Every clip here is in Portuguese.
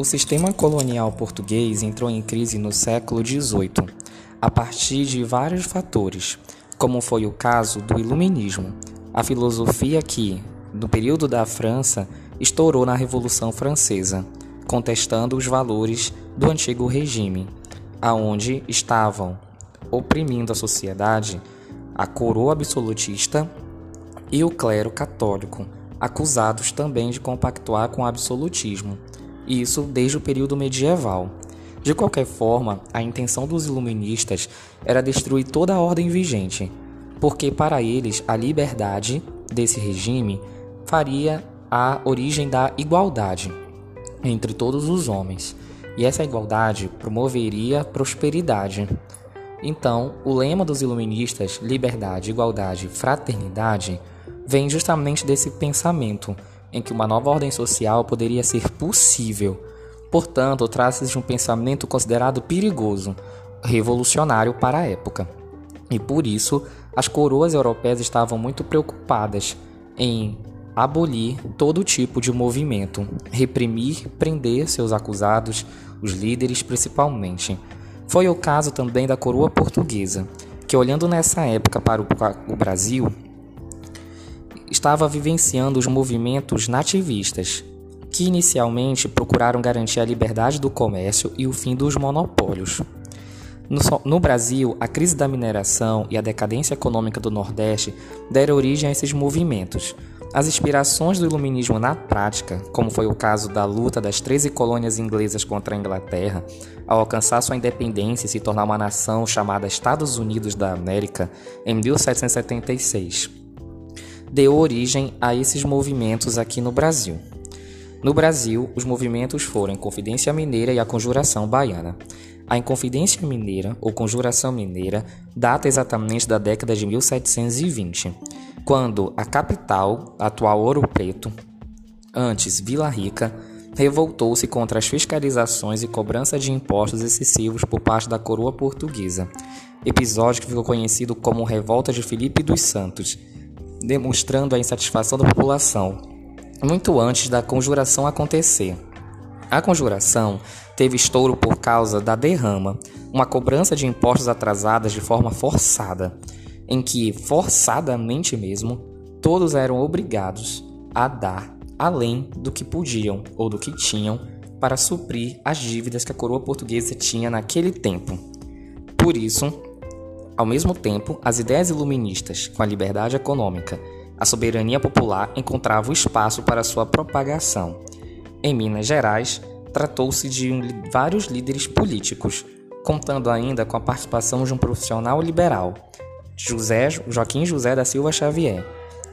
O sistema colonial português entrou em crise no século XVIII, a partir de vários fatores, como foi o caso do Iluminismo, a filosofia que, no período da França, estourou na Revolução Francesa, contestando os valores do antigo regime, aonde estavam oprimindo a sociedade a coroa absolutista e o clero católico, acusados também de compactuar com o absolutismo isso desde o período medieval. De qualquer forma, a intenção dos iluministas era destruir toda a ordem vigente, porque para eles a liberdade desse regime faria a origem da igualdade entre todos os homens, e essa igualdade promoveria prosperidade. Então, o lema dos iluministas, liberdade, igualdade, fraternidade, vem justamente desse pensamento em que uma nova ordem social poderia ser possível. Portanto, trata-se de um pensamento considerado perigoso, revolucionário para a época. E por isso, as coroas europeias estavam muito preocupadas em abolir todo tipo de movimento, reprimir, prender seus acusados, os líderes principalmente. Foi o caso também da coroa portuguesa, que olhando nessa época para o Brasil, estava vivenciando os movimentos nativistas, que inicialmente procuraram garantir a liberdade do comércio e o fim dos monopólios. No, no, Brasil, a crise da mineração e a decadência econômica do Nordeste deram origem a esses movimentos. As inspirações do iluminismo na prática, como foi o caso da luta das 13 colônias inglesas contra a Inglaterra, ao alcançar sua independência e se tornar uma nação chamada Estados Unidos da América em 1776 deu origem a esses movimentos aqui no Brasil. No Brasil, os movimentos foram a Inconfidência Mineira e a Conjuração Baiana. A Inconfidência Mineira, ou Conjuração Mineira, data exatamente da década de 1720, quando a capital, atual Ouro Preto, antes Vila Rica, revoltou-se contra as fiscalizações e cobrança de impostos excessivos por parte da coroa portuguesa, episódio que ficou conhecido como Revolta de Felipe dos Santos, demonstrando a insatisfação da população, muito antes da conjuração acontecer. A conjuração teve estouro por causa da derrama, uma cobrança de impostos atrasadas de forma forçada, em que, forçadamente mesmo, todos eram obrigados a dar além do que podiam ou do que tinham para suprir as dívidas que a coroa portuguesa tinha naquele tempo. Por isso, ao mesmo tempo, as ideias iluministas, com a liberdade econômica, a soberania popular encontravam espaço para sua propagação. Em Minas Gerais, tratou-se de um, vários líderes políticos, contando ainda com a participação de um profissional liberal, José Joaquim José da Silva Xavier,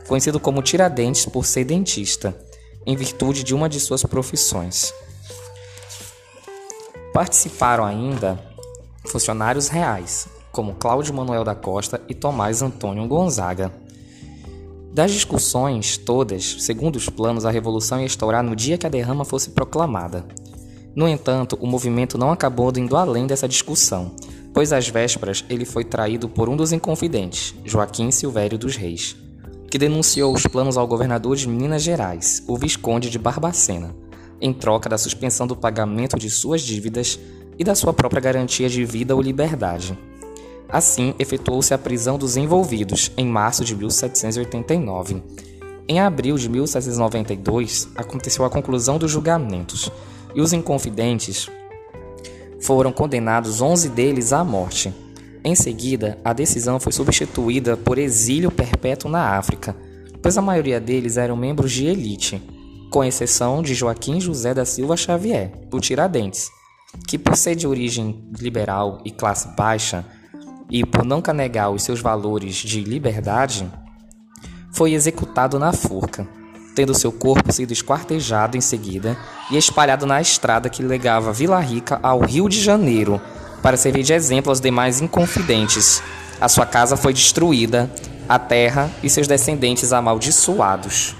conhecido como Tiradentes por ser dentista, em virtude de uma de suas profissões. Participaram ainda funcionários reais, como Cláudio Manuel da Costa e Tomás Antônio Gonzaga. Das discussões todas, segundo os planos, a revolução ia estourar no dia que a derrama fosse proclamada. No entanto, o movimento não acabou indo além dessa discussão, pois às vésperas ele foi traído por um dos inconfidentes, Joaquim Silvério dos Reis, que denunciou os planos ao governador de Minas Gerais, o Visconde de Barbacena, em troca da suspensão do pagamento de suas dívidas e da sua própria garantia de vida ou liberdade. Assim, efetuou-se a prisão dos envolvidos em março de 1789. Em abril de 1792, aconteceu a conclusão dos julgamentos e os inconfidentes foram condenados 11 deles à morte. Em seguida, a decisão foi substituída por exílio perpétuo na África, pois a maioria deles eram membros de elite, com exceção de Joaquim José da Silva Xavier, o Tiradentes, que por ser de origem liberal e classe baixa, e por não canegar os seus valores de liberdade, foi executado na forca, tendo seu corpo sido esquartejado em seguida e espalhado na estrada que legava Vila Rica ao Rio de Janeiro, para servir de exemplo aos demais inconfidentes. A sua casa foi destruída, a terra e seus descendentes amaldiçoados.